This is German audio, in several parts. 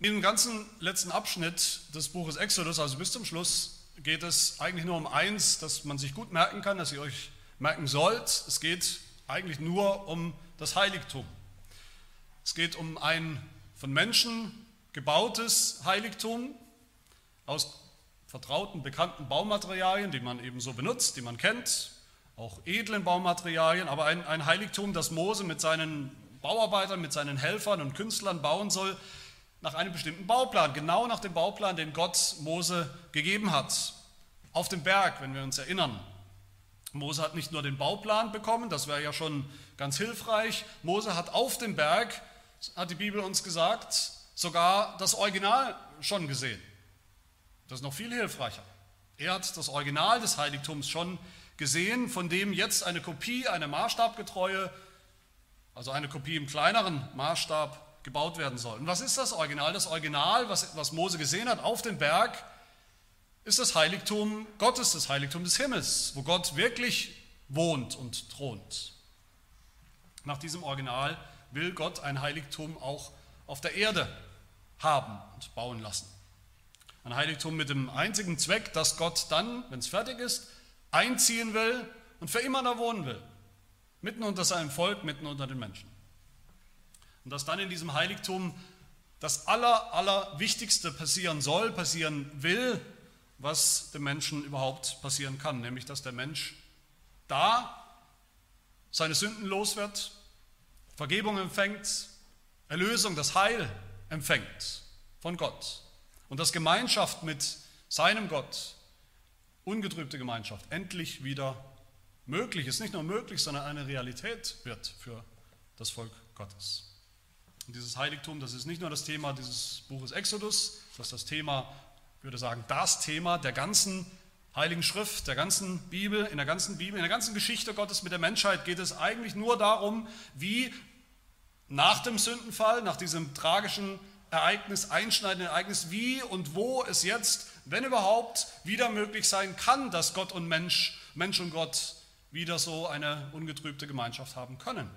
In dem ganzen letzten Abschnitt des Buches Exodus, also bis zum Schluss, geht es eigentlich nur um eins, das man sich gut merken kann, dass ihr euch merken sollt. Es geht eigentlich nur um das Heiligtum. Es geht um ein von Menschen gebautes Heiligtum aus vertrauten, bekannten Baumaterialien, die man eben so benutzt, die man kennt, auch edlen Baumaterialien, aber ein, ein Heiligtum, das Mose mit seinen Bauarbeitern, mit seinen Helfern und Künstlern bauen soll, nach einem bestimmten Bauplan, genau nach dem Bauplan, den Gott Mose gegeben hat. Auf dem Berg, wenn wir uns erinnern. Mose hat nicht nur den Bauplan bekommen, das wäre ja schon ganz hilfreich. Mose hat auf dem Berg, hat die Bibel uns gesagt, sogar das Original schon gesehen. Das ist noch viel hilfreicher. Er hat das Original des Heiligtums schon gesehen, von dem jetzt eine Kopie, eine maßstabgetreue, also eine Kopie im kleineren Maßstab gebaut werden soll. Und was ist das Original? Das Original, was, was Mose gesehen hat auf dem Berg, ist das Heiligtum Gottes, das Heiligtum des Himmels, wo Gott wirklich wohnt und thront. Nach diesem Original will Gott ein Heiligtum auch auf der Erde haben und bauen lassen. Ein Heiligtum mit dem einzigen Zweck, dass Gott dann, wenn es fertig ist, einziehen will und für immer da wohnen will. Mitten unter seinem Volk, mitten unter den Menschen. Und dass dann in diesem Heiligtum das Aller, Allerwichtigste passieren soll, passieren will, was dem Menschen überhaupt passieren kann, nämlich dass der Mensch da seine Sünden los wird, Vergebung empfängt, Erlösung, das Heil empfängt von Gott und dass Gemeinschaft mit seinem Gott, ungetrübte Gemeinschaft, endlich wieder möglich ist. Nicht nur möglich, sondern eine Realität wird für das Volk Gottes. Und dieses Heiligtum, das ist nicht nur das Thema dieses Buches Exodus, das ist das Thema, ich würde sagen, das Thema der ganzen Heiligen Schrift, der ganzen Bibel, in der ganzen Bibel, in der ganzen Geschichte Gottes mit der Menschheit geht es eigentlich nur darum, wie nach dem Sündenfall, nach diesem tragischen Ereignis, einschneidenden Ereignis, wie und wo es jetzt, wenn überhaupt, wieder möglich sein kann, dass Gott und Mensch, Mensch und Gott wieder so eine ungetrübte Gemeinschaft haben können.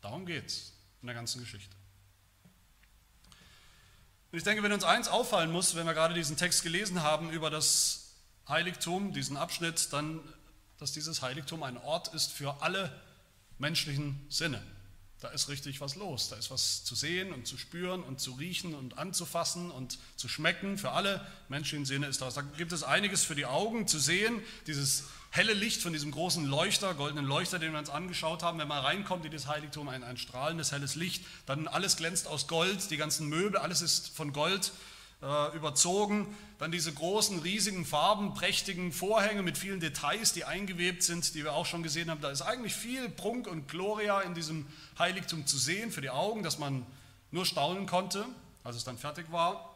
Darum geht es in der ganzen Geschichte. Und ich denke, wenn uns eins auffallen muss, wenn wir gerade diesen Text gelesen haben über das Heiligtum, diesen Abschnitt, dann, dass dieses Heiligtum ein Ort ist für alle menschlichen Sinne. Da ist richtig was los. Da ist was zu sehen und zu spüren und zu riechen und anzufassen und zu schmecken. Für alle menschlichen Sinne ist das. Da gibt es einiges für die Augen zu sehen. Dieses helle Licht von diesem großen Leuchter, goldenen Leuchter, den wir uns angeschaut haben. Wenn man reinkommt in das Heiligtum, ein, ein strahlendes, helles Licht. Dann alles glänzt aus Gold. Die ganzen Möbel, alles ist von Gold äh, überzogen. Dann diese großen, riesigen, farbenprächtigen Vorhänge mit vielen Details, die eingewebt sind, die wir auch schon gesehen haben. Da ist eigentlich viel Prunk und Gloria in diesem Heiligtum zu sehen für die Augen, dass man nur staunen konnte, als es dann fertig war.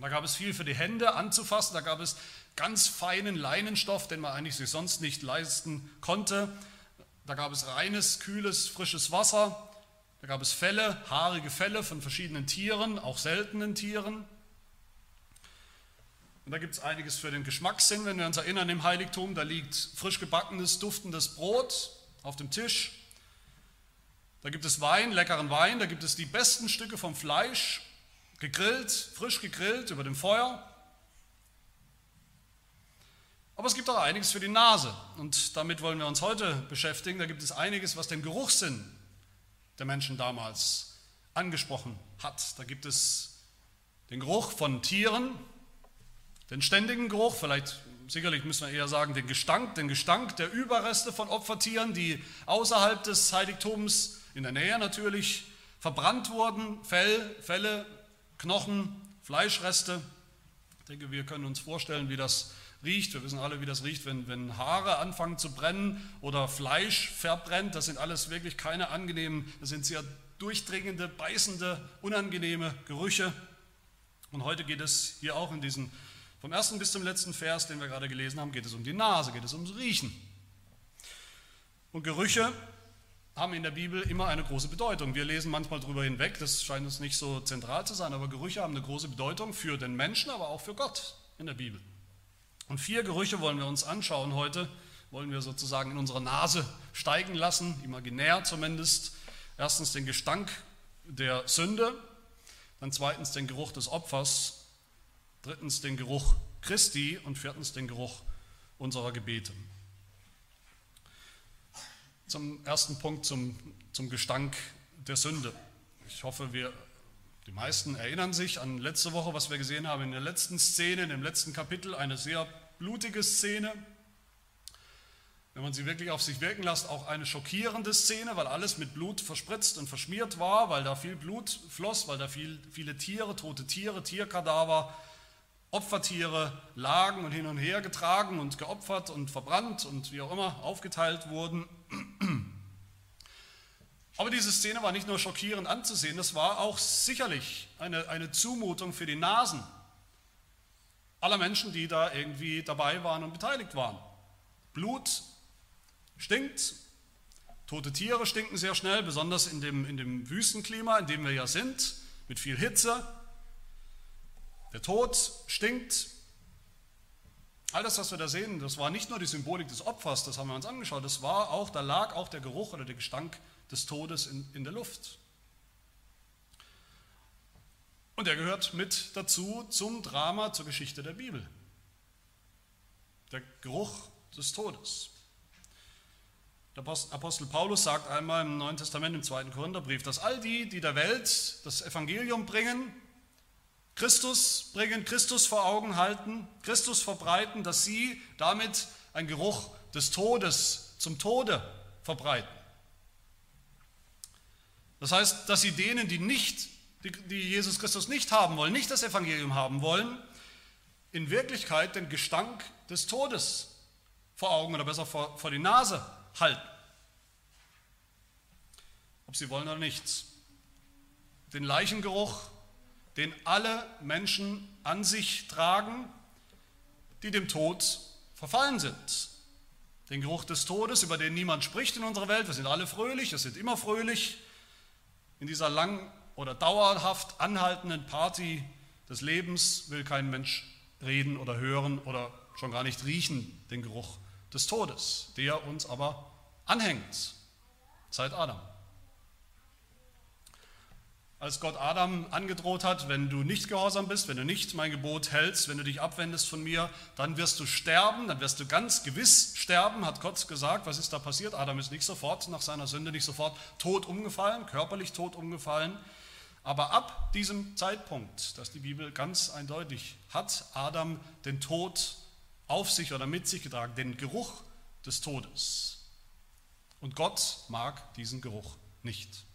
Da gab es viel für die Hände anzufassen, da gab es ganz feinen Leinenstoff, den man eigentlich sich sonst nicht leisten konnte. Da gab es reines, kühles, frisches Wasser. Da gab es Felle, haarige Felle von verschiedenen Tieren, auch seltenen Tieren. Und da gibt es einiges für den Geschmackssinn, wenn wir uns erinnern im Heiligtum. Da liegt frisch gebackenes, duftendes Brot auf dem Tisch. Da gibt es Wein, leckeren Wein. Da gibt es die besten Stücke vom Fleisch, gegrillt, frisch gegrillt über dem Feuer. Aber es gibt auch einiges für die Nase. Und damit wollen wir uns heute beschäftigen. Da gibt es einiges, was den Geruchssinn der Menschen damals angesprochen hat. Da gibt es den Geruch von Tieren, den ständigen Geruch, vielleicht sicherlich müssen wir eher sagen, den Gestank, den Gestank der Überreste von Opfertieren, die außerhalb des Heiligtums, in der Nähe natürlich, verbrannt wurden, Fell, Felle, Knochen, Fleischreste. Ich denke, wir können uns vorstellen, wie das riecht. Wir wissen alle, wie das riecht, wenn, wenn Haare anfangen zu brennen oder Fleisch verbrennt. Das sind alles wirklich keine angenehmen, das sind sehr durchdringende, beißende, unangenehme Gerüche. Und heute geht es hier auch in diesen vom ersten bis zum letzten Vers, den wir gerade gelesen haben, geht es um die Nase, geht es ums Riechen. Und Gerüche haben in der Bibel immer eine große Bedeutung. Wir lesen manchmal darüber hinweg, das scheint uns nicht so zentral zu sein, aber Gerüche haben eine große Bedeutung für den Menschen, aber auch für Gott in der Bibel. Und vier Gerüche wollen wir uns anschauen heute, wollen wir sozusagen in unsere Nase steigen lassen, imaginär zumindest. Erstens den Gestank der Sünde, dann zweitens den Geruch des Opfers, drittens den Geruch Christi und viertens den Geruch unserer Gebete. Zum ersten Punkt, zum, zum Gestank der Sünde. Ich hoffe, wir, die meisten erinnern sich an letzte Woche, was wir gesehen haben in der letzten Szene, in dem letzten Kapitel, eine sehr blutige Szene. Wenn man sie wirklich auf sich wirken lässt, auch eine schockierende Szene, weil alles mit Blut verspritzt und verschmiert war, weil da viel Blut floss, weil da viel, viele Tiere, tote Tiere, Tierkadaver, Opfertiere lagen und hin und her getragen und geopfert und verbrannt und wie auch immer aufgeteilt wurden. Aber diese Szene war nicht nur schockierend anzusehen, das war auch sicherlich eine, eine Zumutung für die Nasen aller Menschen, die da irgendwie dabei waren und beteiligt waren. Blut stinkt, tote Tiere stinken sehr schnell, besonders in dem, in dem Wüstenklima, in dem wir ja sind, mit viel Hitze. Der Tod stinkt. All das, was wir da sehen, das war nicht nur die Symbolik des Opfers, das haben wir uns angeschaut, das war auch, da lag auch der Geruch oder der Gestank des Todes in, in der Luft. Und er gehört mit dazu zum Drama, zur Geschichte der Bibel. Der Geruch des Todes. Der Apostel Paulus sagt einmal im Neuen Testament, im zweiten Korintherbrief, dass all die, die der Welt das Evangelium bringen, Christus bringen, Christus vor Augen halten, Christus verbreiten, dass sie damit einen Geruch des Todes zum Tode verbreiten. Das heißt, dass sie denen, die nicht, die, Jesus Christus nicht haben wollen, nicht das Evangelium haben wollen, in Wirklichkeit den Gestank des Todes vor Augen oder besser vor, vor die Nase halten. Ob sie wollen oder nicht. Den Leichengeruch, den alle Menschen an sich tragen, die dem Tod verfallen sind. Den Geruch des Todes, über den niemand spricht in unserer Welt. Wir sind alle fröhlich, wir sind immer fröhlich. In dieser lang oder dauerhaft anhaltenden Party des Lebens will kein Mensch reden oder hören oder schon gar nicht riechen den Geruch des Todes, der uns aber anhängt seit Adam. Als Gott Adam angedroht hat, wenn du nicht gehorsam bist, wenn du nicht mein Gebot hältst, wenn du dich abwendest von mir, dann wirst du sterben, dann wirst du ganz gewiss sterben, hat Gott gesagt. Was ist da passiert? Adam ist nicht sofort nach seiner Sünde, nicht sofort tot umgefallen, körperlich tot umgefallen. Aber ab diesem Zeitpunkt, dass die Bibel ganz eindeutig hat, Adam den Tod auf sich oder mit sich getragen, den Geruch des Todes. Und Gott mag diesen Geruch nicht.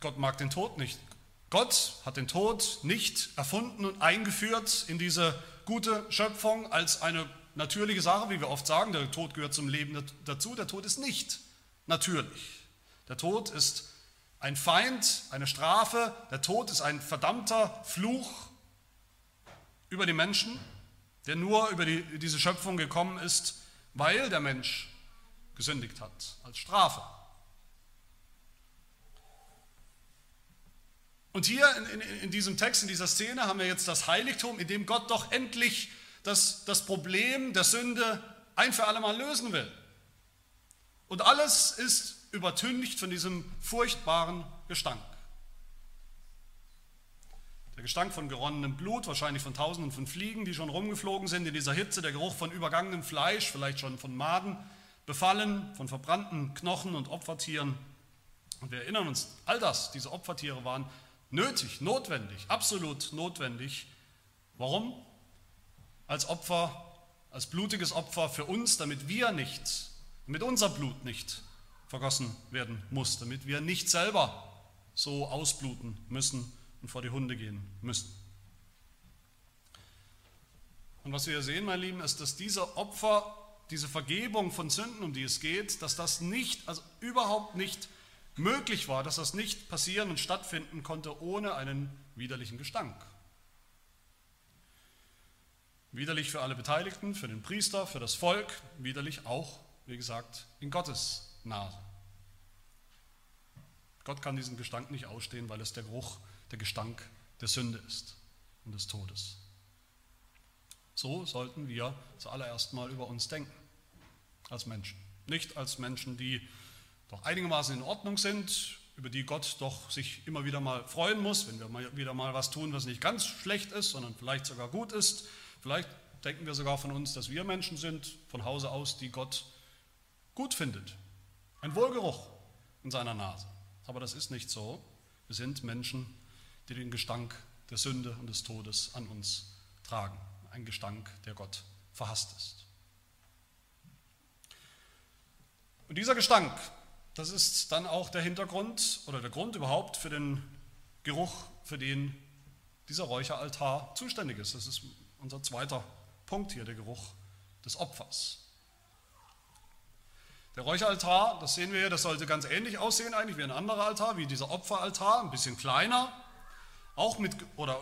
Gott mag den Tod nicht. Gott hat den Tod nicht erfunden und eingeführt in diese gute Schöpfung als eine natürliche Sache, wie wir oft sagen. Der Tod gehört zum Leben dazu. Der Tod ist nicht natürlich. Der Tod ist ein Feind, eine Strafe. Der Tod ist ein verdammter Fluch über die Menschen, der nur über die, diese Schöpfung gekommen ist, weil der Mensch gesündigt hat, als Strafe. Und hier in, in, in, diesem Text, in dieser Szene haben wir jetzt das Heiligtum, in dem Gott doch endlich das, das Problem der Sünde ein für alle Mal lösen will. Und alles ist übertüncht von diesem furchtbaren Gestank. Der Gestank von geronnenem Blut, wahrscheinlich von Tausenden von Fliegen, die schon rumgeflogen sind in dieser Hitze, der Geruch von übergangenem Fleisch, vielleicht schon von Maden befallen, von verbrannten Knochen und Opfertieren. Und wir erinnern uns, all das, diese Opfertiere waren nötig, notwendig, absolut notwendig. Warum? Als Opfer, als blutiges Opfer für uns, damit wir nicht, damit unser Blut nicht vergossen werden muss, damit wir nicht selber so ausbluten müssen und vor die Hunde gehen müssen. Und was wir hier sehen, meine Lieben, ist, dass diese Opfer, diese Vergebung von Sünden, um die es geht, dass das nicht, also überhaupt nicht möglich war, dass das nicht passieren und stattfinden konnte ohne einen widerlichen Gestank. Widerlich für alle Beteiligten, für den Priester, für das Volk, widerlich auch, wie gesagt, in Gottes Nase. Gott kann diesen Gestank nicht ausstehen, weil es der Geruch, der Gestank der Sünde ist und des Todes. So sollten wir zuallererst mal über uns denken, als Menschen. Nicht als Menschen, die doch einigermaßen in Ordnung sind, über die Gott doch sich immer wieder mal freuen muss, wenn wir mal wieder mal was tun, was nicht ganz schlecht ist, sondern vielleicht sogar gut ist. Vielleicht denken wir sogar von uns, dass wir Menschen sind, von Hause aus, die Gott gut findet. Ein Wohlgeruch in seiner Nase. Aber das ist nicht so. Wir sind Menschen, die den Gestank der Sünde und des Todes an uns tragen. Ein Gestank, der Gott verhasst ist. Und dieser Gestank, das ist dann auch der Hintergrund oder der Grund überhaupt für den Geruch, für den dieser Räucheraltar zuständig ist. Das ist unser zweiter Punkt hier, der Geruch des Opfers. Der Räucheraltar, das sehen wir hier, das sollte ganz ähnlich aussehen eigentlich wie ein anderer Altar, wie dieser Opferaltar, ein bisschen kleiner, auch mit, oder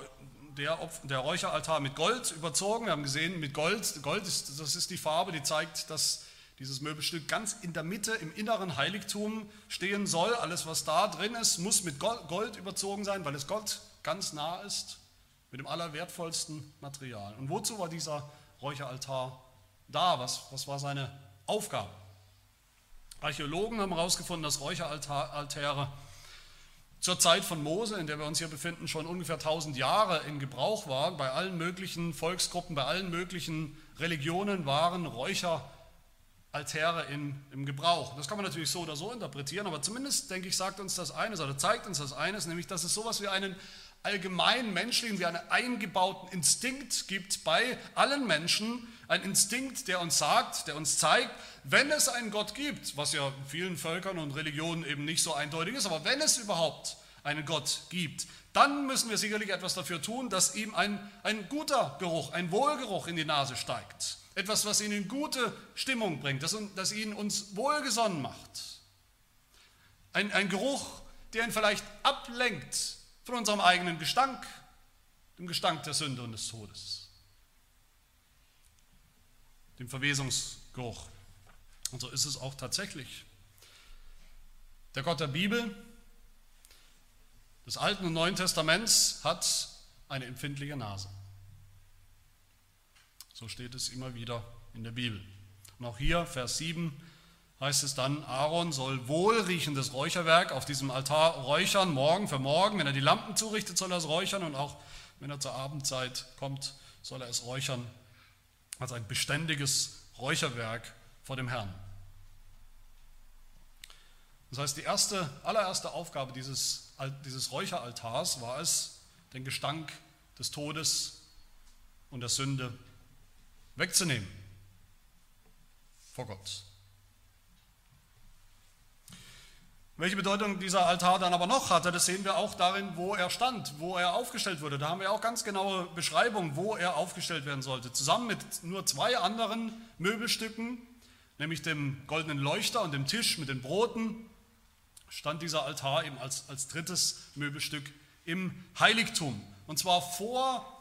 der, der Räucheraltar mit Gold überzogen. Wir haben gesehen, mit Gold, Gold ist, das ist die Farbe, die zeigt, dass dieses Möbelstück ganz in der Mitte im inneren Heiligtum stehen soll. Alles, was da drin ist, muss mit Gold überzogen sein, weil es Gott ganz nah ist, mit dem allerwertvollsten Material. Und wozu war dieser Räucheraltar da? Was, was war seine Aufgabe? Archäologen haben herausgefunden, dass Räucheraltäre zur Zeit von Mose, in der wir uns hier befinden, schon ungefähr 1000 Jahre in Gebrauch waren. Bei allen möglichen Volksgruppen, bei allen möglichen Religionen waren Räucheraltäre Altäre in, im Gebrauch. Das kann man natürlich so oder so interpretieren, aber zumindest, denke ich, sagt uns das eines oder zeigt uns das eines, nämlich, dass es sowas wie einen allgemeinen menschlichen, wie einen eingebauten Instinkt gibt bei allen Menschen, ein Instinkt, der uns sagt, der uns zeigt, wenn es einen Gott gibt, was ja in vielen Völkern und Religionen eben nicht so eindeutig ist, aber wenn es überhaupt einen Gott gibt, dann müssen wir sicherlich etwas dafür tun, dass ihm ein, ein guter Geruch, ein Wohlgeruch in die Nase steigt etwas, was ihn in gute Stimmung bringt, das, das ihn uns wohlgesonnen macht. Ein, ein Geruch, der ihn vielleicht ablenkt von unserem eigenen Gestank, dem Gestank der Sünde und des Todes, dem Verwesungsgeruch. Und so ist es auch tatsächlich. Der Gott der Bibel, des Alten und Neuen Testaments, hat eine empfindliche Nase. So steht es immer wieder in der Bibel. Und auch hier, Vers 7, heißt es dann, Aaron soll wohlriechendes Räucherwerk auf diesem Altar räuchern, morgen für morgen. Wenn er die Lampen zurichtet, soll er es räuchern und auch wenn er zur Abendzeit kommt, soll er es räuchern als ein beständiges Räucherwerk vor dem Herrn. Das heißt, die erste, allererste Aufgabe dieses, dieses Räucheraltars war es, den Gestank des Todes und der Sünde wegzunehmen vor Gott. Welche Bedeutung dieser Altar dann aber noch hatte, das sehen wir auch darin, wo er stand, wo er aufgestellt wurde. Da haben wir auch ganz genaue Beschreibungen, wo er aufgestellt werden sollte. Zusammen mit nur zwei anderen Möbelstücken, nämlich dem goldenen Leuchter und dem Tisch mit den Broten, stand dieser Altar eben als, als drittes Möbelstück im Heiligtum. Und zwar vor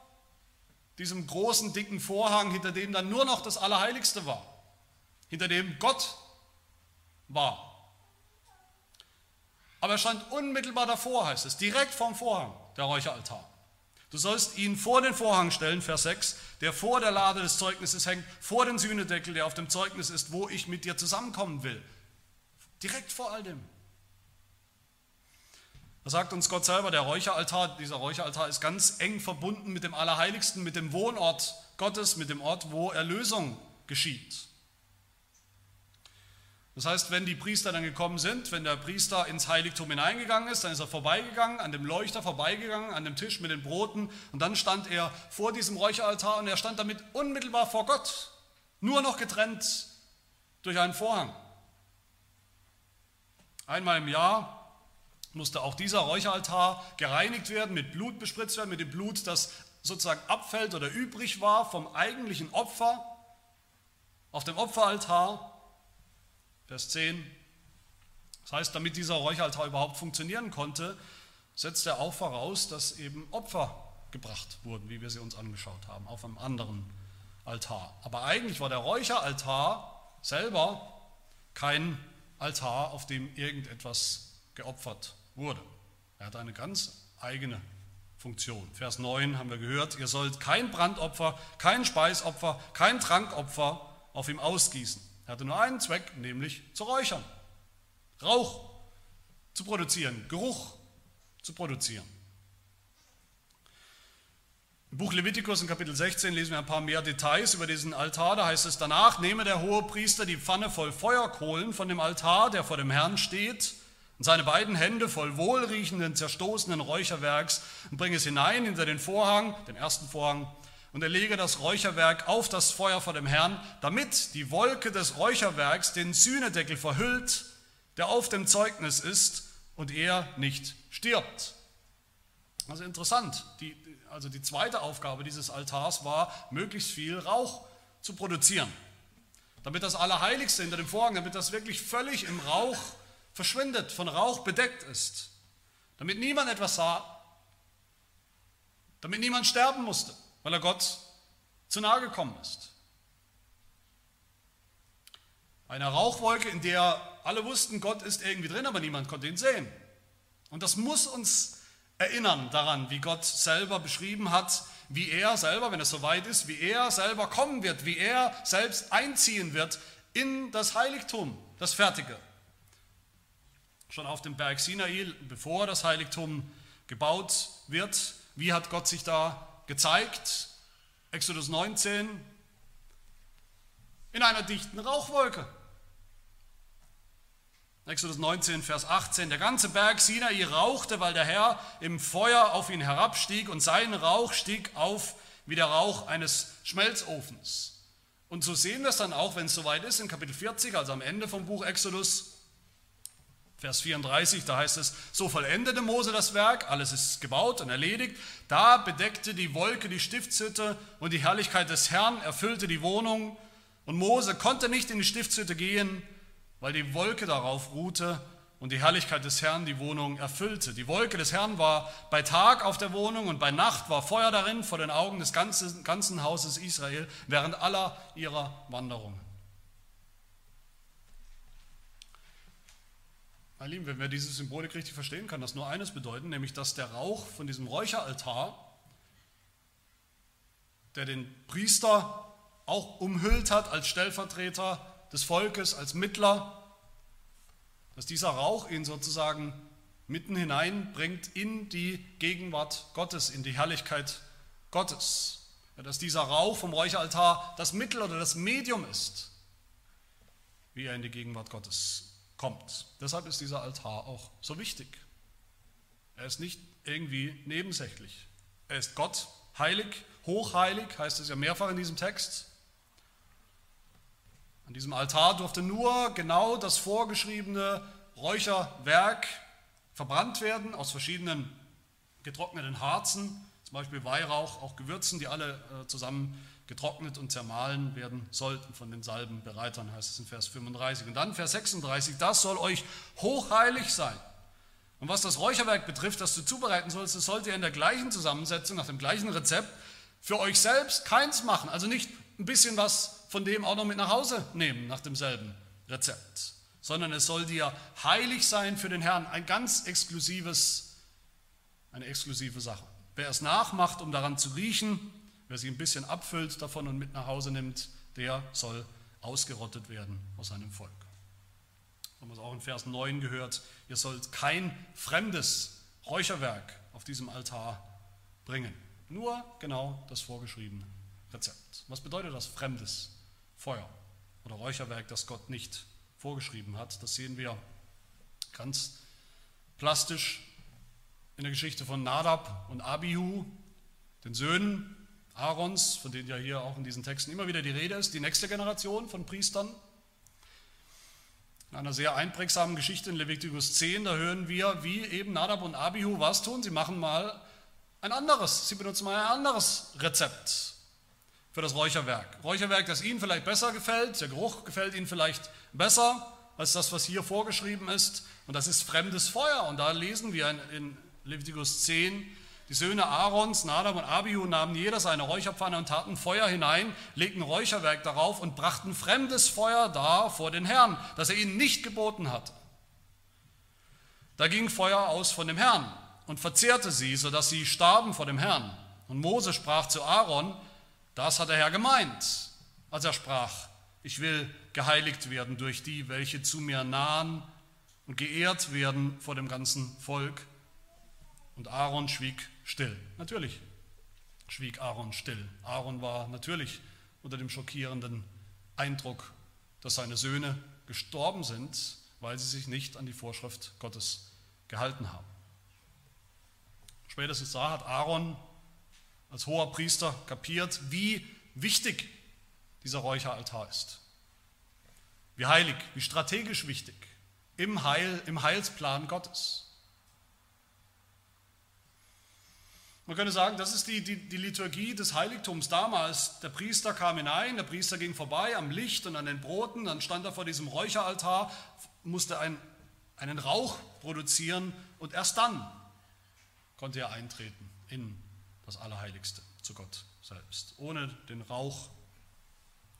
diesem großen, dicken Vorhang, hinter dem dann nur noch das Allerheiligste war, hinter dem Gott war. Aber er stand unmittelbar davor, heißt es, direkt vorm Vorhang, der Räucheraltar. Du sollst ihn vor den Vorhang stellen, Vers 6, der vor der Lade des Zeugnisses hängt, vor den Sühnedeckel, der auf dem Zeugnis ist, wo ich mit dir zusammenkommen will. Direkt vor all dem. Da sagt uns Gott selber, der Räucheraltar, dieser Räucheraltar ist ganz eng verbunden mit dem Allerheiligsten, mit dem Wohnort Gottes, mit dem Ort, wo Erlösung geschieht. Das heißt, wenn die Priester dann gekommen sind, wenn der Priester ins Heiligtum hineingegangen ist, dann ist er vorbeigegangen, an dem Leuchter vorbeigegangen, an dem Tisch mit den Broten und dann stand er vor diesem Räucheraltar und er stand damit unmittelbar vor Gott, nur noch getrennt durch einen Vorhang. Einmal im Jahr musste auch dieser Räucheraltar gereinigt werden, mit Blut bespritzt werden, mit dem Blut, das sozusagen abfällt oder übrig war vom eigentlichen Opfer auf dem Opferaltar. Vers 10. Das heißt, damit dieser Räucheraltar überhaupt funktionieren konnte, setzt er auch voraus, dass eben Opfer gebracht wurden, wie wir sie uns angeschaut haben, auf einem anderen Altar. Aber eigentlich war der Räucheraltar selber kein Altar, auf dem irgendetwas geopfert wurde. Er hat eine ganz eigene Funktion. Vers 9 haben wir gehört, ihr sollt kein Brandopfer, kein Speisopfer, kein Trankopfer auf ihm ausgießen. Er hatte nur einen Zweck, nämlich zu räuchern. Rauch zu produzieren, Geruch zu produzieren. Im Buch Levitikus in Kapitel 16 lesen wir ein paar mehr Details über diesen Altar. Da heißt es, danach nehme der hohe Priester die Pfanne voll Feuerkohlen von dem Altar, der vor dem Herrn steht, und seine beiden Hände voll wohlriechenden, zerstoßenen Räucherwerks und bringe es hinein hinter den Vorhang, den ersten Vorhang, und er lege das Räucherwerk auf das Feuer vor dem Herrn, damit die Wolke des Räucherwerks den Sühnedeckel verhüllt, der auf dem Zeugnis ist, und er nicht stirbt. Also interessant, die, also die zweite Aufgabe dieses Altars war, möglichst viel Rauch zu produzieren. Damit das Allerheiligste hinter dem Vorhang, damit das wirklich völlig im Rauch verschwindet, von Rauch bedeckt ist. Damit niemand etwas sah, damit niemand sterben musste, weil er Gott zu nahe gekommen ist. Eine Rauchwolke, in der alle wussten, Gott ist irgendwie drin, aber niemand konnte ihn sehen. Und das muss uns erinnern daran, wie Gott selber beschrieben hat, wie er selber, wenn es soweit ist, wie er selber kommen wird, wie er selbst einziehen wird in das Heiligtum, das Fertige. Schon auf dem Berg Sinai, bevor das Heiligtum gebaut wird, wie hat Gott sich da gezeigt? Exodus 19, in einer dichten Rauchwolke. Exodus 19, Vers 18. Der ganze Berg Sinai rauchte, weil der Herr im Feuer auf ihn herabstieg und sein Rauch stieg auf wie der Rauch eines Schmelzofens. Und so sehen wir es dann auch, wenn es soweit ist, in Kapitel 40, also am Ende vom Buch Exodus, Vers 34, da heißt es, so vollendete Mose das Werk, alles ist gebaut und erledigt. Da bedeckte die Wolke die Stiftshütte und die Herrlichkeit des Herrn erfüllte die Wohnung. Und Mose konnte nicht in die Stiftshütte gehen, weil die Wolke darauf ruhte und die Herrlichkeit des Herrn die Wohnung erfüllte. Die Wolke des Herrn war bei Tag auf der Wohnung und bei Nacht war Feuer darin vor den Augen des ganzen, ganzen Hauses Israel während aller ihrer Wanderungen. Meine Lieben, wenn wir diese Symbolik richtig verstehen, kann das nur eines bedeuten, nämlich dass der Rauch von diesem Räucheraltar, der den Priester auch umhüllt hat als Stellvertreter des Volkes, als Mittler, dass dieser Rauch ihn sozusagen mitten hineinbringt in die Gegenwart Gottes, in die Herrlichkeit Gottes. Ja, dass dieser Rauch vom Räucheraltar das Mittel oder das Medium ist, wie er in die Gegenwart Gottes kommt. Deshalb ist dieser Altar auch so wichtig. Er ist nicht irgendwie nebensächlich. Er ist Gott, heilig, hochheilig, heißt es ja mehrfach in diesem Text. An diesem Altar durfte nur genau das vorgeschriebene Räucherwerk verbrannt werden aus verschiedenen getrockneten Harzen, zum Beispiel Weihrauch, auch Gewürzen, die alle äh, zusammen getrocknet und zermahlen werden sollten von den Salbenbereitern, heißt es in Vers 35. Und dann Vers 36, das soll euch hochheilig sein. Und was das Räucherwerk betrifft, das du zubereiten sollst, das sollt ihr in der gleichen Zusammensetzung, nach dem gleichen Rezept, für euch selbst keins machen. Also nicht ein bisschen was von dem auch noch mit nach Hause nehmen nach demselben Rezept, sondern es soll dir heilig sein für den Herrn, ein ganz exklusives, eine exklusive Sache. Wer es nachmacht, um daran zu riechen, wer sich ein bisschen abfüllt davon und mit nach Hause nimmt, der soll ausgerottet werden aus seinem Volk. Haben wir es auch in Vers 9 gehört, ihr sollt kein fremdes Räucherwerk auf diesem Altar bringen, nur genau das vorgeschriebene Rezept. Was bedeutet das fremdes Feuer oder Räucherwerk, das Gott nicht vorgeschrieben hat. Das sehen wir ganz plastisch in der Geschichte von Nadab und Abihu, den Söhnen Aarons, von denen ja hier auch in diesen Texten immer wieder die Rede ist, die nächste Generation von Priestern. In einer sehr einprägsamen Geschichte in Levitikus 10, da hören wir, wie eben Nadab und Abihu was tun. Sie machen mal ein anderes, sie benutzen mal ein anderes Rezept für das Räucherwerk. Räucherwerk, das Ihnen vielleicht besser gefällt, der Geruch gefällt Ihnen vielleicht besser als das, was hier vorgeschrieben ist. Und das ist fremdes Feuer. Und da lesen wir in Leviticus 10, die Söhne Aarons, Nadab und Abihu nahmen jeder seine Räucherpfanne und taten Feuer hinein, legten Räucherwerk darauf und brachten fremdes Feuer dar vor den Herrn, das er ihnen nicht geboten hatte. Da ging Feuer aus von dem Herrn und verzehrte sie, sodass sie starben vor dem Herrn. Und Mose sprach zu Aaron, das hat der Herr gemeint, als er sprach, ich will geheiligt werden durch die, welche zu mir nahen und geehrt werden vor dem ganzen Volk. Und Aaron schwieg still. Natürlich schwieg Aaron still. Aaron war natürlich unter dem schockierenden Eindruck, dass seine Söhne gestorben sind, weil sie sich nicht an die Vorschrift Gottes gehalten haben. Spätestens da hat Aaron als hoher Priester kapiert, wie wichtig dieser Räucheraltar ist. Wie heilig, wie strategisch wichtig im, Heil, im Heilsplan Gottes. Man könnte sagen, das ist die, die, die, Liturgie des Heiligtums damals. Der Priester kam hinein, der Priester ging vorbei am Licht und an den Broten, dann stand er vor diesem Räucheraltar, musste ein, einen Rauch produzieren und erst dann konnte er eintreten in das Allerheiligste zu Gott selbst. Ohne den Rauch,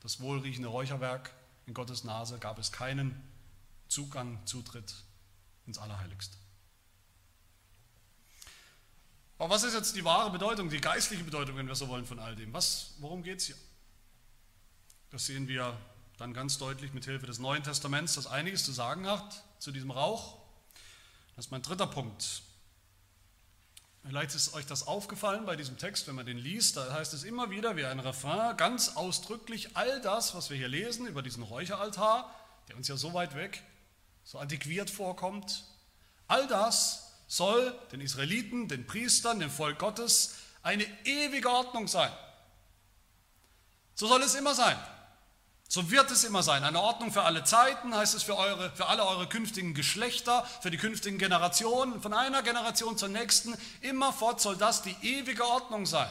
das wohlriechende Räucherwerk in Gottes Nase gab es keinen Zugang, Zutritt ins Allerheiligste. Aber was ist jetzt die wahre Bedeutung, die geistliche Bedeutung, wenn wir so wollen, von all dem? Was, worum geht es hier? Das sehen wir dann ganz deutlich mit Hilfe des Neuen Testaments, das einiges zu sagen hat zu diesem Rauch. Das ist mein dritter Punkt. Vielleicht ist euch das aufgefallen bei diesem Text, wenn man den liest, da heißt es immer wieder wie ein Refrain, ganz ausdrücklich, all das, was wir hier lesen über diesen Räucheraltar, der uns ja so weit weg, so antiquiert vorkommt, all das soll den Israeliten, den Priestern, dem Volk Gottes eine ewige Ordnung sein. So soll es immer sein. So wird es immer sein. Eine Ordnung für alle Zeiten heißt es für, eure, für alle eure künftigen Geschlechter, für die künftigen Generationen, von einer Generation zur nächsten. Immerfort soll das die ewige Ordnung sein.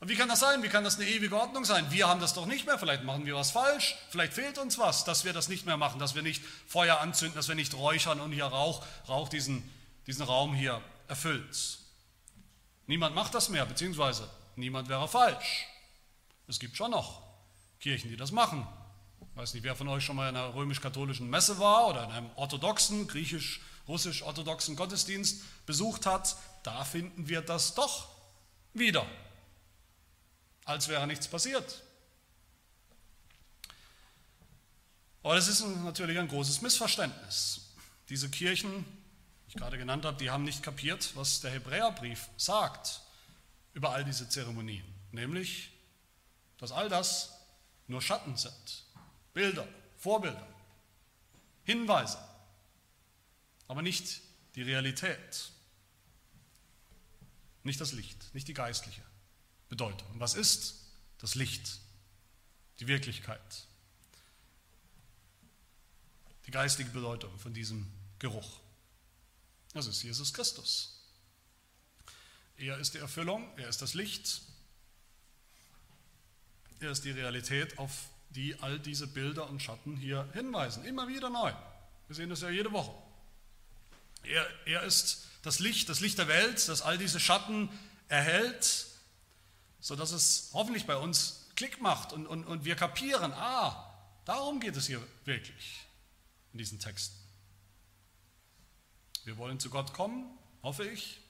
Und wie kann das sein? Wie kann das eine ewige Ordnung sein? Wir haben das doch nicht mehr. Vielleicht machen wir was falsch. Vielleicht fehlt uns was, dass wir das nicht mehr machen, dass wir nicht Feuer anzünden, dass wir nicht räuchern und hier Rauch, Rauch diesen, diesen Raum hier erfüllt. Niemand macht das mehr, beziehungsweise niemand wäre falsch. Es gibt schon noch Kirchen, die das machen. Ich weiß nicht, wer von euch schon mal in einer römisch-katholischen Messe war oder in einem orthodoxen, griechisch-russisch-orthodoxen Gottesdienst besucht hat. Da finden wir das doch wieder als wäre nichts passiert. Aber das ist natürlich ein großes Missverständnis. Diese Kirchen, die ich gerade genannt habe, die haben nicht kapiert, was der Hebräerbrief sagt über all diese Zeremonien. Nämlich, dass all das nur Schatten sind, Bilder, Vorbilder, Hinweise, aber nicht die Realität, nicht das Licht, nicht die geistliche. Bedeutung. Was ist das Licht? Die Wirklichkeit. Die geistige Bedeutung von diesem Geruch. Das ist Jesus Christus. Er ist die Erfüllung, er ist das Licht, er ist die Realität, auf die all diese Bilder und Schatten hier hinweisen. Immer wieder neu. Wir sehen das ja jede Woche. Er, er ist das Licht, das Licht der Welt, das all diese Schatten erhält sodass es hoffentlich bei uns Klick macht und, und, und wir kapieren, ah, darum geht es hier wirklich in diesen Texten. Wir wollen zu Gott kommen, hoffe ich.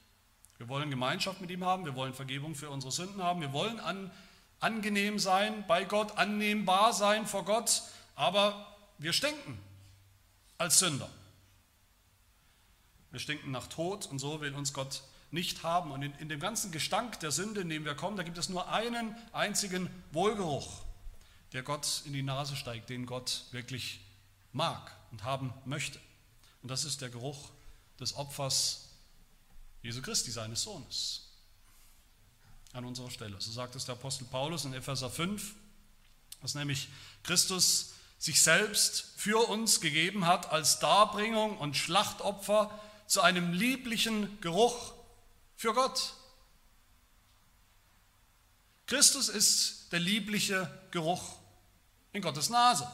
Wir wollen Gemeinschaft mit ihm haben, wir wollen Vergebung für unsere Sünden haben, wir wollen an, angenehm sein bei Gott, annehmbar sein vor Gott, aber wir stinken als Sünder. Wir stinken nach Tod und so will uns Gott nicht haben. Und in, in dem ganzen Gestank der Sünde, in dem wir kommen, da gibt es nur einen einzigen Wohlgeruch, der Gott in die Nase steigt, den Gott wirklich mag und haben möchte. Und das ist der Geruch des Opfers Jesu Christi, seines Sohnes, an unserer Stelle. So sagt es der Apostel Paulus in Epheser 5, dass nämlich Christus sich selbst für uns gegeben hat als Darbringung und Schlachtopfer zu einem lieblichen Geruch für Gott. Christus ist der liebliche Geruch in Gottes Nase,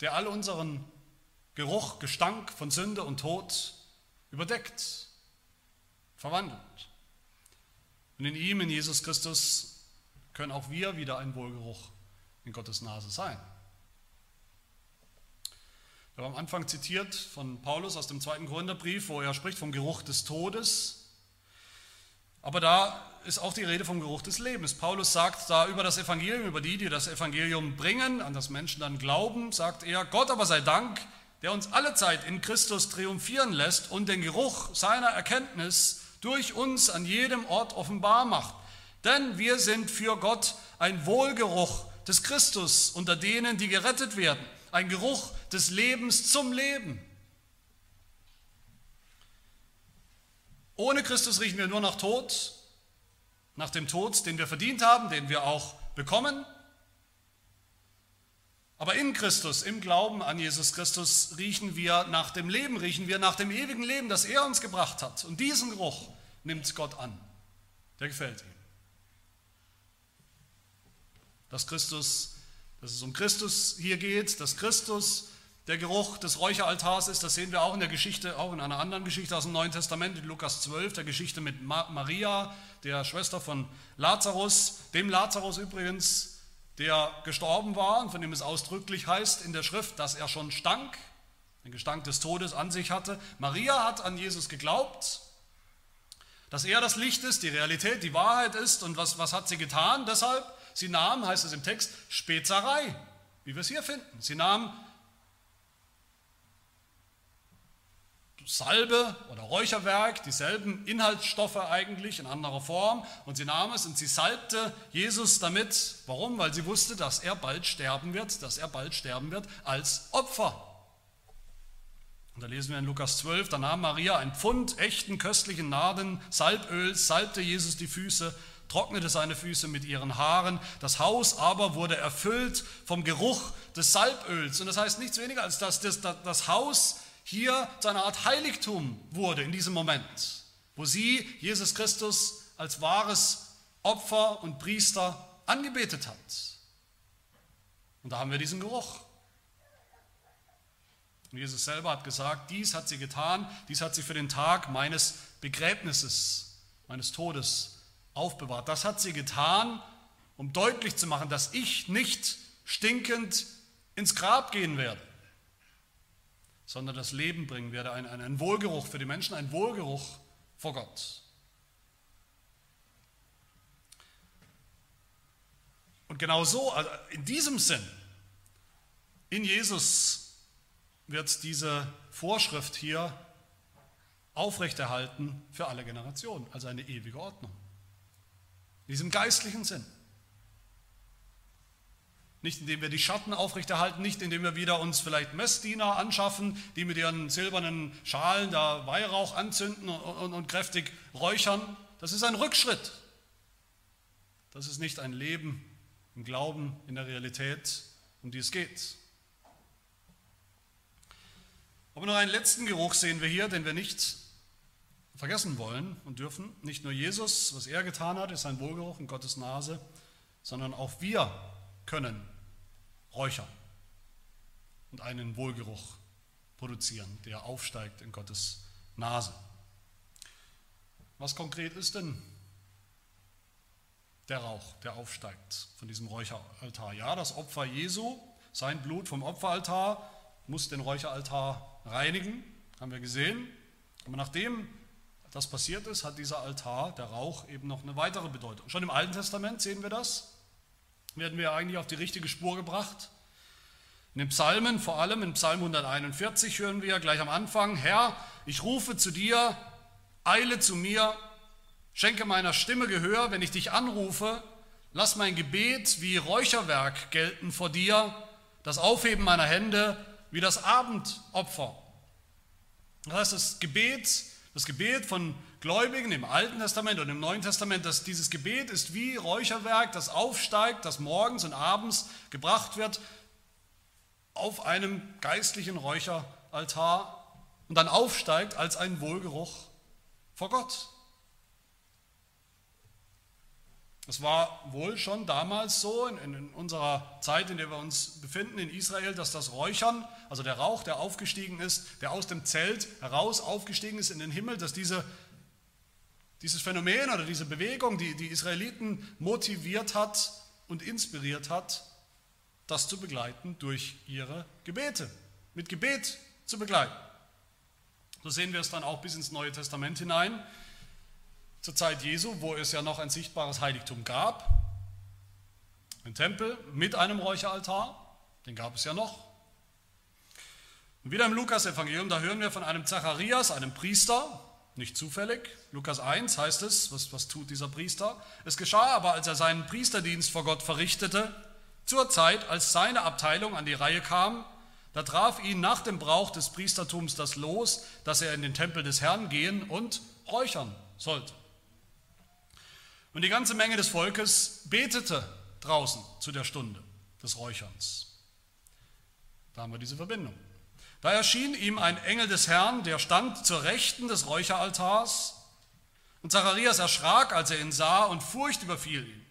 der all unseren Geruch, Gestank von Sünde und Tod überdeckt, verwandelt. Und in ihm, in Jesus Christus, können auch wir wieder ein Wohlgeruch in Gottes Nase sein. Habe am Anfang zitiert von Paulus aus dem zweiten Gründerbrief, wo er spricht vom Geruch des Todes. Aber da ist auch die Rede vom Geruch des Lebens. Paulus sagt da über das Evangelium, über die, die das Evangelium bringen, an das Menschen dann glauben, sagt er, Gott aber sei Dank, der uns alle Zeit in Christus triumphieren lässt und den Geruch seiner Erkenntnis durch uns an jedem Ort offenbar macht. Denn wir sind für Gott ein Wohlgeruch des Christus unter denen, die gerettet werden, ein Geruch des Lebens zum Leben. Ohne Christus riechen wir nur nach Tod, nach dem Tod, den wir verdient haben, den wir auch bekommen. Aber in Christus, im Glauben an Jesus Christus, riechen wir nach dem Leben, riechen wir nach dem ewigen Leben, das er uns gebracht hat. Und diesen Geruch nimmt Gott an. Der gefällt ihm. Dass Christus, dass es um Christus hier geht, dass Christus der Geruch des Räucheraltars ist, das sehen wir auch in der Geschichte, auch in einer anderen Geschichte aus dem Neuen Testament, in Lukas 12, der Geschichte mit Maria, der Schwester von Lazarus, dem Lazarus übrigens, der gestorben war und von dem es ausdrücklich heißt in der Schrift, dass er schon stank, den Gestank des Todes an sich hatte. Maria hat an Jesus geglaubt, dass er das Licht ist, die Realität, die Wahrheit ist. Und was, was hat sie getan? Deshalb, sie nahm, heißt es im Text, Spezerei, wie wir es hier finden. Sie nahm Salbe oder Räucherwerk, dieselben Inhaltsstoffe eigentlich in anderer Form. Und sie nahm es und sie salbte Jesus damit. Warum? Weil sie wusste, dass er bald sterben wird, dass er bald sterben wird als Opfer. Und da lesen wir in Lukas 12, da nahm Maria ein Pfund echten köstlichen Naden, Salböls, salbte Jesus die Füße, trocknete seine Füße mit ihren Haaren. Das Haus aber wurde erfüllt vom Geruch des Salböls. Und das heißt nichts weniger, als dass das, das, das Haus hier zu einer Art Heiligtum wurde in diesem Moment, wo sie Jesus Christus als wahres Opfer und Priester angebetet hat. Und da haben wir diesen Geruch. Und Jesus selber hat gesagt, dies hat sie getan, dies hat sie für den Tag meines Begräbnisses, meines Todes aufbewahrt. Das hat sie getan, um deutlich zu machen, dass ich nicht stinkend ins Grab gehen werde sondern das Leben bringen werde, ein, ein Wohlgeruch für die Menschen, ein Wohlgeruch vor Gott. Und genau so, also in diesem Sinn, in Jesus wird diese Vorschrift hier aufrechterhalten für alle Generationen, also eine ewige Ordnung. In diesem geistlichen Sinn. Nicht indem wir die Schatten aufrechterhalten, nicht indem wir wieder uns vielleicht Messdiener anschaffen, die mit ihren silbernen Schalen da Weihrauch anzünden und, und, und kräftig räuchern. Das ist ein Rückschritt. Das ist nicht ein Leben im Glauben, in der Realität, um die es geht. Aber noch einen letzten Geruch sehen wir hier, den wir nicht vergessen wollen und dürfen. Nicht nur Jesus, was er getan hat, ist ein Wohlgeruch in Gottes Nase, sondern auch wir können räuchern und einen Wohlgeruch produzieren, der aufsteigt in Gottes Nase. Was konkret ist denn der Rauch, der aufsteigt von diesem Räucheraltar? Ja, das Opfer Jesu, sein Blut vom Opferaltar muss den Räucheraltar reinigen, haben wir gesehen. Aber nachdem das passiert ist, hat dieser Altar, der Rauch, eben noch eine weitere Bedeutung. Schon im Alten Testament sehen wir das werden wir eigentlich auf die richtige Spur gebracht. In den Psalmen, vor allem in Psalm 141 hören wir gleich am Anfang, Herr, ich rufe zu dir, eile zu mir, schenke meiner Stimme Gehör, wenn ich dich anrufe, lass mein Gebet wie Räucherwerk gelten vor dir, das Aufheben meiner Hände wie das Abendopfer. Das heißt, das Gebet, das Gebet von Gläubigen im Alten Testament und im Neuen Testament, dass dieses Gebet ist wie Räucherwerk, das aufsteigt, das morgens und abends gebracht wird auf einem geistlichen Räucheraltar und dann aufsteigt als ein Wohlgeruch vor Gott. Es war wohl schon damals so, in, in, unserer Zeit, in der wir uns befinden, in Israel, dass das Räuchern, also der Rauch, der aufgestiegen ist, der aus dem Zelt heraus aufgestiegen ist in den Himmel, dass diese dieses Phänomen oder diese Bewegung, die die Israeliten motiviert hat und inspiriert hat, das zu begleiten durch ihre Gebete, mit Gebet zu begleiten. So sehen wir es dann auch bis ins Neue Testament hinein. Zur Zeit Jesu, wo es ja noch ein sichtbares Heiligtum gab, ein Tempel mit einem Räucheraltar, den gab es ja noch. Und wieder im Lukas-Evangelium, da hören wir von einem Zacharias, einem Priester, nicht zufällig. Lukas 1 heißt es, was, was tut dieser Priester? Es geschah aber, als er seinen Priesterdienst vor Gott verrichtete, zur Zeit, als seine Abteilung an die Reihe kam, da traf ihn nach dem Brauch des Priestertums das Los, dass er in den Tempel des Herrn gehen und räuchern sollte. Und die ganze Menge des Volkes betete draußen zu der Stunde des Räucherns. Da haben wir diese Verbindung. Da erschien ihm ein Engel des Herrn, der stand zur Rechten des Räucheraltars. Und Zacharias erschrak, als er ihn sah, und Furcht überfiel ihn.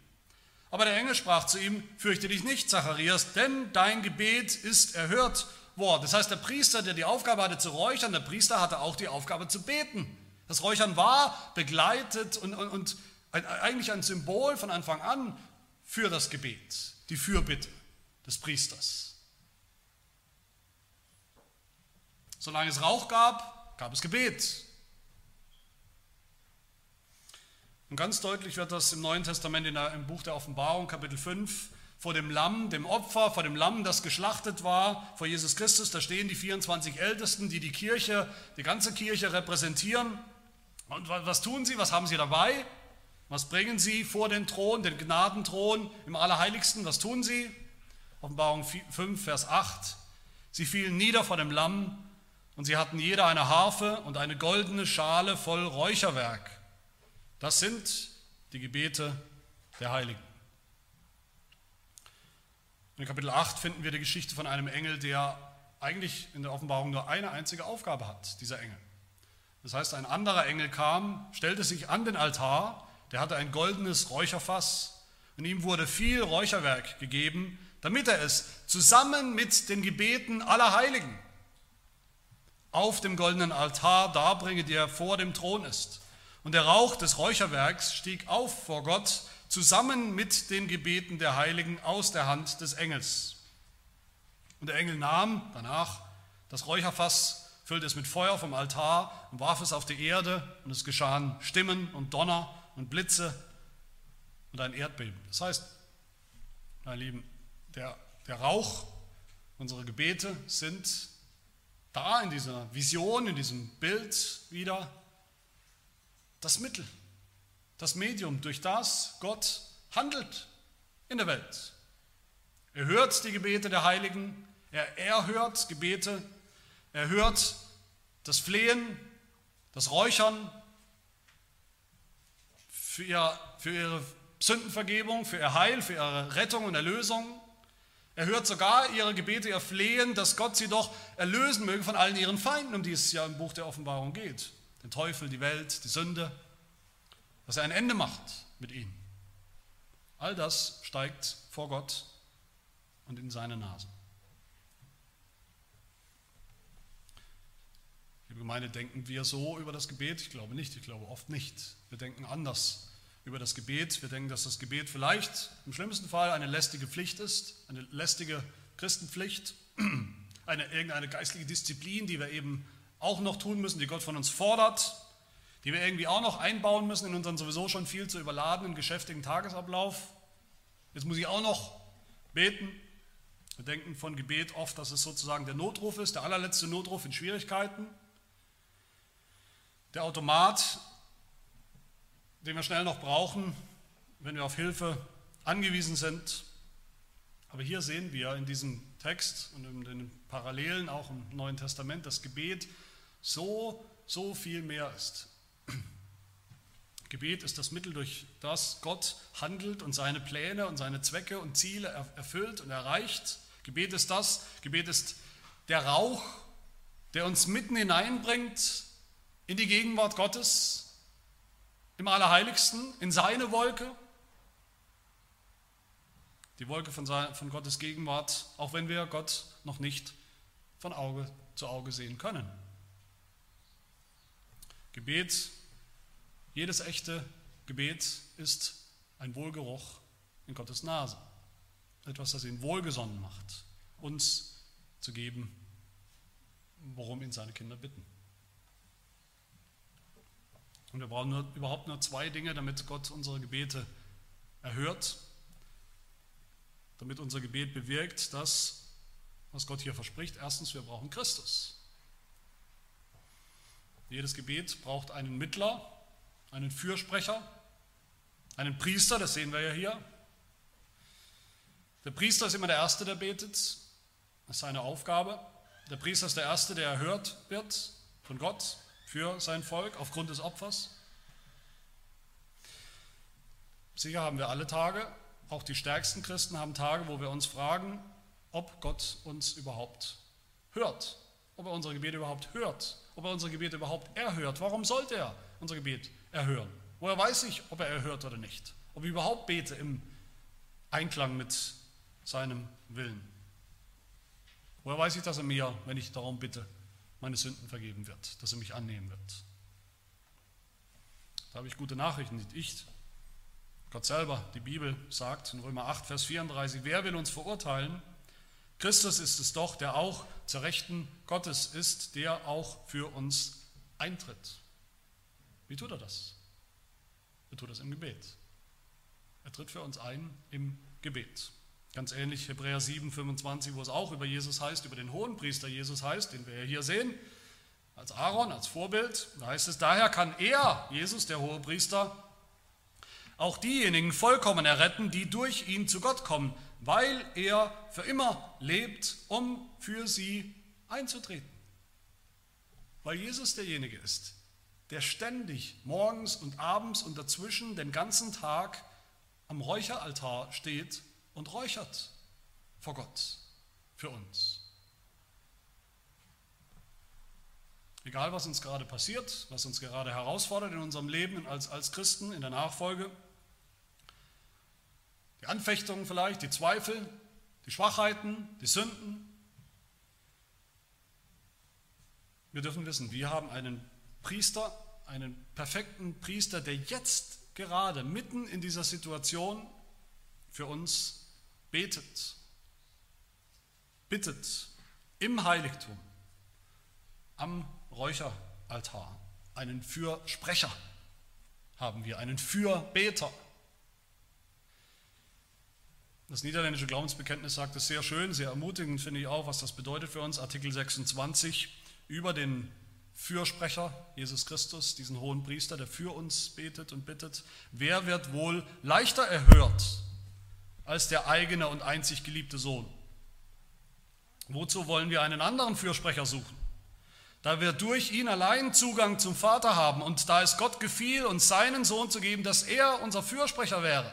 Aber der Engel sprach zu ihm, fürchte dich nicht, Zacharias, denn dein Gebet ist erhört worden. Das heißt, der Priester, der die Aufgabe hatte zu räuchern, der Priester hatte auch die Aufgabe zu beten. Das Räuchern war begleitet und, und, und ein, eigentlich ein Symbol von Anfang an für das Gebet, die Fürbitte des Priesters. Solange es Rauch gab, gab es Gebet. Und ganz deutlich wird das im Neuen Testament der, im Buch der Offenbarung, Kapitel 5, vor dem Lamm, dem Opfer, vor dem Lamm, das geschlachtet war, vor Jesus Christus. Da stehen die 24 Ältesten, die die Kirche, die ganze Kirche repräsentieren. Und was tun sie? Was haben sie dabei? Was bringen sie vor den Thron, den Gnadenthron im Allerheiligsten? Was tun sie? Offenbarung 5, Vers 8. Sie fielen nieder vor dem Lamm und sie hatten jeder eine Harfe und eine goldene Schale voll Räucherwerk. Das sind die Gebete der Heiligen. In Kapitel 8 finden wir die Geschichte von einem Engel, der eigentlich in der Offenbarung nur eine einzige Aufgabe hat, dieser Engel. Das heißt, ein anderer Engel kam, stellte sich an den Altar, der hatte ein goldenes Räucherfass und ihm wurde viel Räucherwerk gegeben, damit er es zusammen mit den Gebeten aller Heiligen auf dem goldenen Altar darbringe, der vor dem Thron ist. Und der Rauch des Räucherwerks stieg auf vor Gott zusammen mit den Gebeten der Heiligen aus der Hand des Engels. Und der Engel nahm danach das Räucherfass, füllte es mit Feuer vom Altar und warf es auf die Erde und es geschahen Stimmen und Donner und Blitze und ein Erdbeben. Das heißt, meine Lieben, der, der Rauch, unsere Gebete sind da in dieser Vision, in diesem Bild wieder das Mittel, das Medium, durch das Gott handelt in der Welt. Er hört die Gebete der Heiligen, er erhört Gebete, er hört das Flehen, das Räuchern für, ihr, für ihre Sündenvergebung, für ihr Heil, für ihre Rettung und Erlösung. Er hört sogar ihre Gebete, ihr Flehen, dass Gott sie doch erlösen möge von allen ihren Feinden, um die es ja im Buch der Offenbarung geht. Den Teufel, die Welt, die Sünde. Dass er ein Ende macht mit ihnen. All das steigt vor Gott und in seine Nase. Gemeinde, denken wir so über das Gebet? Ich glaube nicht, ich glaube oft nicht. Wir denken anders über das Gebet. Wir denken, dass das Gebet vielleicht im schlimmsten Fall eine lästige Pflicht ist, eine lästige Christenpflicht, eine, irgendeine geistliche Disziplin, die wir eben auch noch tun müssen, die Gott von uns fordert, die wir irgendwie auch noch einbauen müssen in unseren sowieso schon viel zu überladenen, geschäftigen Tagesablauf. Jetzt muss ich auch noch beten. Wir denken von Gebet oft, dass es sozusagen der Notruf ist, der allerletzte Notruf in Schwierigkeiten. Der Automat, den wir schnell noch brauchen, wenn wir auf Hilfe angewiesen sind. Aber hier sehen wir in diesem Text und in den Parallelen auch im Neuen Testament, dass Gebet so, so viel mehr ist. Gebet ist das Mittel, durch das Gott handelt und seine Pläne und seine Zwecke und Ziele erfüllt und erreicht. Gebet ist das, Gebet ist der Rauch, der uns mitten hineinbringt in die Gegenwart Gottes, im Allerheiligsten, in seine Wolke. Die Wolke von, von Gottes Gegenwart, auch wenn wir Gott noch nicht von Auge zu Auge sehen können. Gebet, jedes echte Gebet ist ein Wohlgeruch in Gottes Nase. Etwas, das ihn wohlgesonnen macht, uns zu geben, worum ihn seine Kinder bitten. Und wir brauchen nur, überhaupt nur zwei Dinge, damit Gott unsere Gebete erhört, damit unser Gebet bewirkt, das, was Gott hier verspricht. Erstens, wir brauchen Christus. Jedes Gebet braucht einen Mittler, einen Fürsprecher, einen Priester, das sehen wir ja hier. Der Priester ist immer der Erste, der betet. Das ist seine Aufgabe. Der Priester ist der Erste, der erhört wird von Gott für sein Volk aufgrund des Opfers. Sicher haben wir alle Tage, auch die stärksten Christen haben Tage, wo wir uns fragen, ob Gott uns überhaupt hört, ob er unsere Gebete überhaupt hört, ob er unsere Gebete überhaupt erhört. Warum sollte er unser Gebet erhören? Woher weiß ich, ob er erhört oder nicht? Ob ich überhaupt bete im Einklang mit seinem Willen? Woher weiß ich, dass er mir, wenn ich darum bitte, meine Sünden vergeben wird, dass er mich annehmen wird? Da habe ich gute Nachrichten, nicht ich. Gott selber, die Bibel sagt in Römer 8, Vers 34, wer will uns verurteilen? Christus ist es doch, der auch zur Rechten Gottes ist, der auch für uns eintritt. Wie tut er das? Er tut das im Gebet. Er tritt für uns ein im Gebet. Ganz ähnlich Hebräer 7, 25, wo es auch über Jesus heißt, über den Hohenpriester Jesus heißt, den wir hier sehen, als Aaron, als Vorbild. Da heißt es, daher kann er, Jesus, der Hohepriester, auch diejenigen vollkommen erretten, die durch ihn zu Gott kommen, weil er für immer lebt, um für sie einzutreten. Weil Jesus derjenige ist, der ständig morgens und abends und dazwischen den ganzen Tag am Räucheraltar steht und räuchert vor Gott für uns. Egal, was uns gerade passiert, was uns gerade herausfordert in unserem Leben als, als Christen, in der Nachfolge, die Anfechtungen vielleicht, die Zweifel, die Schwachheiten, die Sünden. Wir dürfen wissen, wir haben einen Priester, einen perfekten Priester, der jetzt gerade mitten in dieser Situation für uns betet, bittet im Heiligtum, am Räucheraltar. Einen Fürsprecher haben wir, einen Fürbeter. Das niederländische Glaubensbekenntnis sagt es sehr schön, sehr ermutigend finde ich auch, was das bedeutet für uns. Artikel 26 über den Fürsprecher, Jesus Christus, diesen hohen Priester, der für uns betet und bittet. Wer wird wohl leichter erhört als der eigene und einzig geliebte Sohn? Wozu wollen wir einen anderen Fürsprecher suchen? Da wir durch ihn allein Zugang zum Vater haben und da es Gott gefiel, uns seinen Sohn zu geben, dass er unser Fürsprecher wäre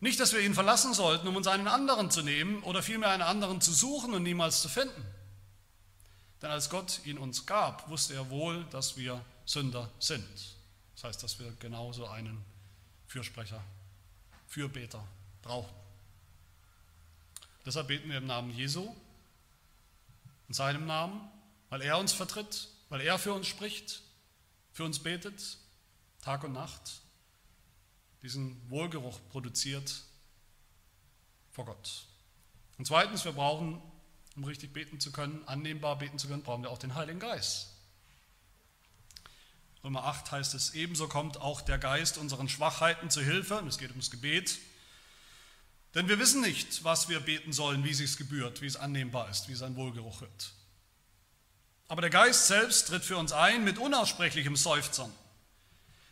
nicht, dass wir ihn verlassen sollten, um uns einen anderen zu nehmen oder vielmehr einen anderen zu suchen und niemals zu finden. Denn als Gott ihn uns gab, wusste er wohl, dass wir Sünder sind. Das heißt, dass wir genauso einen Fürsprecher, Fürbeter brauchen. Deshalb beten wir im Namen Jesu, in seinem Namen, weil er uns vertritt, weil er für uns spricht, für uns betet, Tag und Nacht diesen Wohlgeruch produziert vor Gott. Und zweitens, wir brauchen, um richtig beten zu können, annehmbar beten zu können, brauchen wir auch den Heiligen Geist. Römer 8 heißt es, ebenso kommt auch der Geist unseren Schwachheiten zu Hilfe, und es geht ums Gebet, denn wir wissen nicht, was wir beten sollen, wie es sich gebührt, wie es annehmbar ist, wie es ein Wohlgeruch wird. Aber der Geist selbst tritt für uns ein mit unaussprechlichem Seufzern.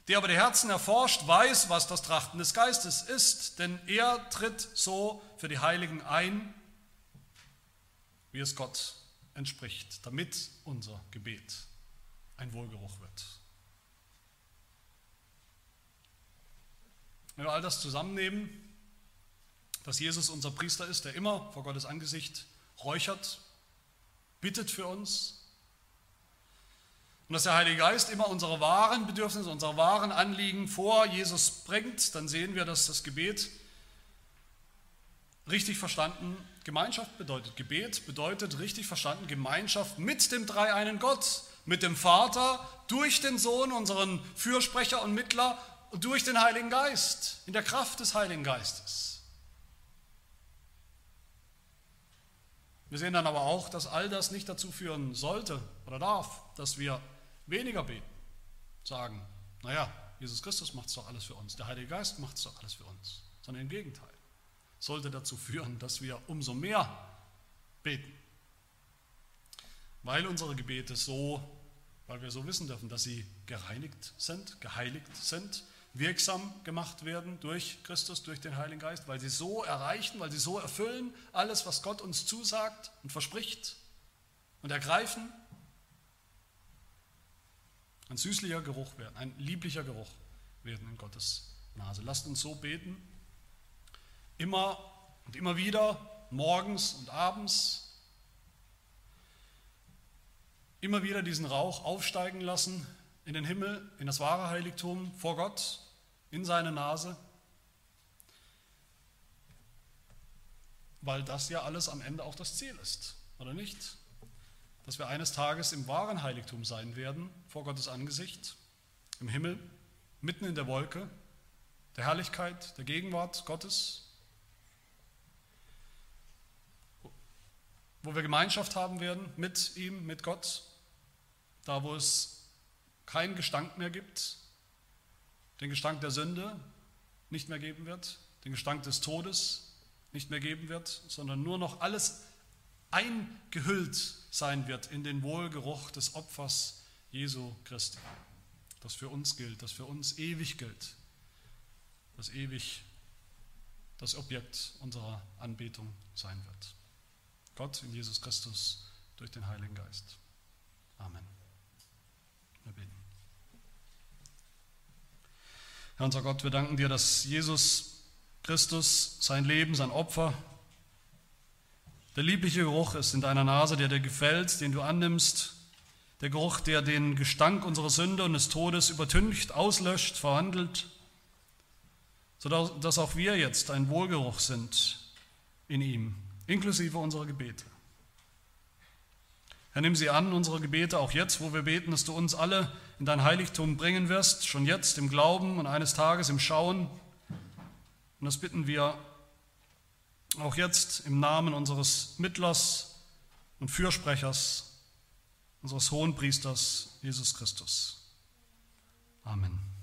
Der aber die Herzen erforscht, weiß, was das Trachten des Geistes ist, denn er tritt so für die Heiligen ein, wie es Gott entspricht, damit unser Gebet ein Wohlgeruch wird. Wenn wir all das zusammennehmen, dass Jesus unser Priester ist, der immer vor Gottes Angesicht räuchert, bittet für uns, und dass der Heilige Geist immer unsere wahren Bedürfnisse, unsere wahren Anliegen vor Jesus bringt, dann sehen wir, dass das Gebet richtig verstanden Gemeinschaft bedeutet. Gebet bedeutet richtig verstanden Gemeinschaft mit dem dreieinen Gott, mit dem Vater, durch den Sohn, unseren Fürsprecher und Mittler, und durch den Heiligen Geist, in der Kraft des Heiligen Geistes. Wir sehen dann aber auch, dass all das nicht dazu führen sollte oder darf, dass wir weniger beten, sagen, naja, Jesus Christus macht es doch alles für uns, der Heilige Geist macht es doch alles für uns, sondern im Gegenteil. Sollte dazu führen, dass wir umso mehr beten, weil unsere Gebete so, weil wir so wissen dürfen, dass sie gereinigt sind, geheiligt sind, wirksam gemacht werden durch Christus, durch den Heiligen Geist, weil sie so erreichen, weil sie so erfüllen alles, was Gott uns zusagt und verspricht und ergreifen. Ein süßlicher Geruch werden, ein lieblicher Geruch werden in Gottes Nase. Lasst uns so beten, immer und immer wieder, morgens und abends, immer wieder diesen Rauch aufsteigen lassen in den Himmel, in das wahre Heiligtum vor Gott in seine Nase, weil das ja alles am Ende auch das Ziel ist, oder nicht? Dass wir eines Tages im wahren Heiligtum sein werden, vor Gottes Angesicht, im Himmel, mitten in der Wolke, der Herrlichkeit, der Gegenwart Gottes, wo wir Gemeinschaft haben werden mit ihm, mit Gott, da wo es keinen Gestank mehr gibt, den Gestank der Sünde nicht mehr geben wird, den Gestank des Todes nicht mehr geben wird, sondern nur noch alles eingehüllt sein wird in den Wohlgeruch des Opfers Jesu Christi, das für uns gilt, das für uns ewig gilt, das ewig das Objekt unserer Anbetung sein wird. Gott in Jesus Christus durch den Heiligen Geist. Amen. Wir beten. Herr unser Gott, wir danken dir, dass Jesus Christus, sein Leben, sein Opfer, der liebliche Geruch ist in deiner Nase, der dir gefällt, den du annimmst, der Geruch, der den Gestank unserer Sünde und des Todes übertüncht, auslöscht, verwandelt, sodass auch wir jetzt ein Wohlgeruch sind in ihm, inklusive unserer Gebete. Herr, nimm sie an, unsere Gebete, auch jetzt, wo wir beten, dass du uns alle in dein Heiligtum bringen wirst, schon jetzt im Glauben und eines Tages im Schauen. Und das bitten wir auch jetzt im Namen unseres Mittlers und Fürsprechers, unseres Hohenpriesters Jesus Christus. Amen.